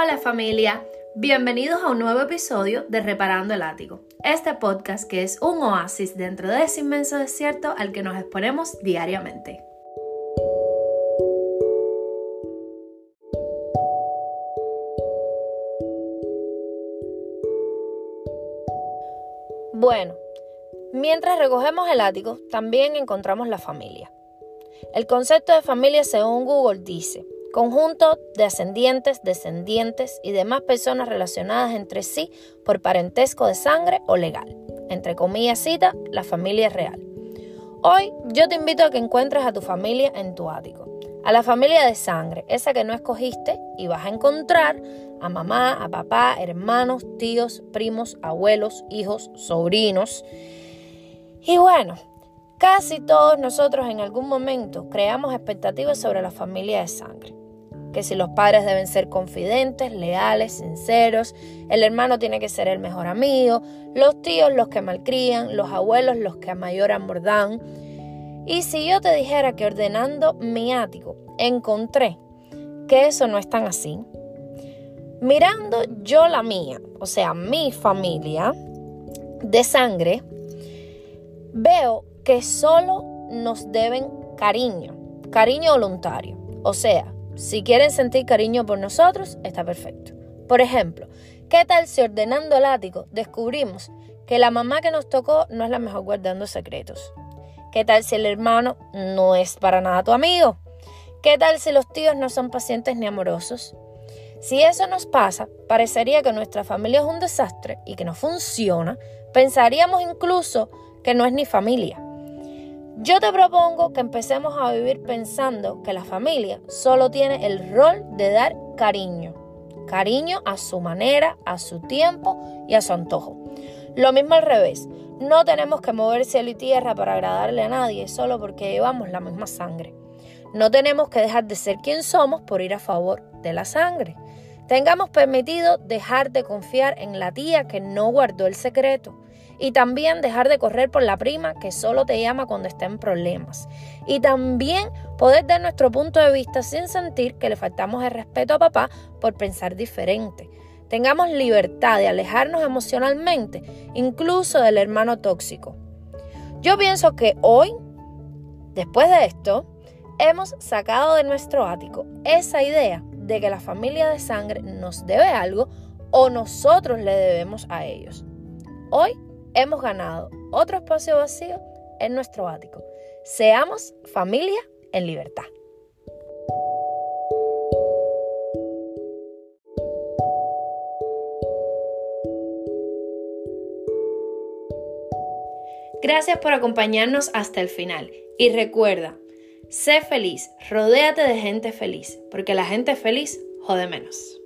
Hola familia, bienvenidos a un nuevo episodio de Reparando el Ático, este podcast que es un oasis dentro de ese inmenso desierto al que nos exponemos diariamente. Bueno, mientras recogemos el ático, también encontramos la familia. El concepto de familia según Google dice, conjunto de ascendientes, descendientes y demás personas relacionadas entre sí por parentesco de sangre o legal. Entre comillas cita, la familia real. Hoy yo te invito a que encuentres a tu familia en tu ático, a la familia de sangre, esa que no escogiste y vas a encontrar a mamá, a papá, hermanos, tíos, primos, abuelos, hijos, sobrinos. Y bueno, casi todos nosotros en algún momento creamos expectativas sobre la familia de sangre que si los padres deben ser confidentes, leales, sinceros, el hermano tiene que ser el mejor amigo, los tíos los que malcrían, los abuelos los que a mayor amor dan. Y si yo te dijera que ordenando mi ático encontré que eso no es tan así, mirando yo la mía, o sea, mi familia de sangre, veo que solo nos deben cariño, cariño voluntario. O sea, si quieren sentir cariño por nosotros, está perfecto. Por ejemplo, ¿qué tal si ordenando el ático descubrimos que la mamá que nos tocó no es la mejor guardando secretos? ¿Qué tal si el hermano no es para nada tu amigo? ¿Qué tal si los tíos no son pacientes ni amorosos? Si eso nos pasa, parecería que nuestra familia es un desastre y que no funciona, pensaríamos incluso que no es ni familia. Yo te propongo que empecemos a vivir pensando que la familia solo tiene el rol de dar cariño. Cariño a su manera, a su tiempo y a su antojo. Lo mismo al revés. No tenemos que mover cielo y tierra para agradarle a nadie solo porque llevamos la misma sangre. No tenemos que dejar de ser quien somos por ir a favor de la sangre. Tengamos permitido dejar de confiar en la tía que no guardó el secreto y también dejar de correr por la prima que solo te llama cuando está en problemas. Y también poder dar nuestro punto de vista sin sentir que le faltamos el respeto a papá por pensar diferente. Tengamos libertad de alejarnos emocionalmente, incluso del hermano tóxico. Yo pienso que hoy, después de esto, hemos sacado de nuestro ático esa idea de que la familia de sangre nos debe algo o nosotros le debemos a ellos. Hoy hemos ganado otro espacio vacío en nuestro ático. Seamos familia en libertad. Gracias por acompañarnos hasta el final y recuerda, sé feliz, rodéate de gente feliz, porque la gente feliz jode menos.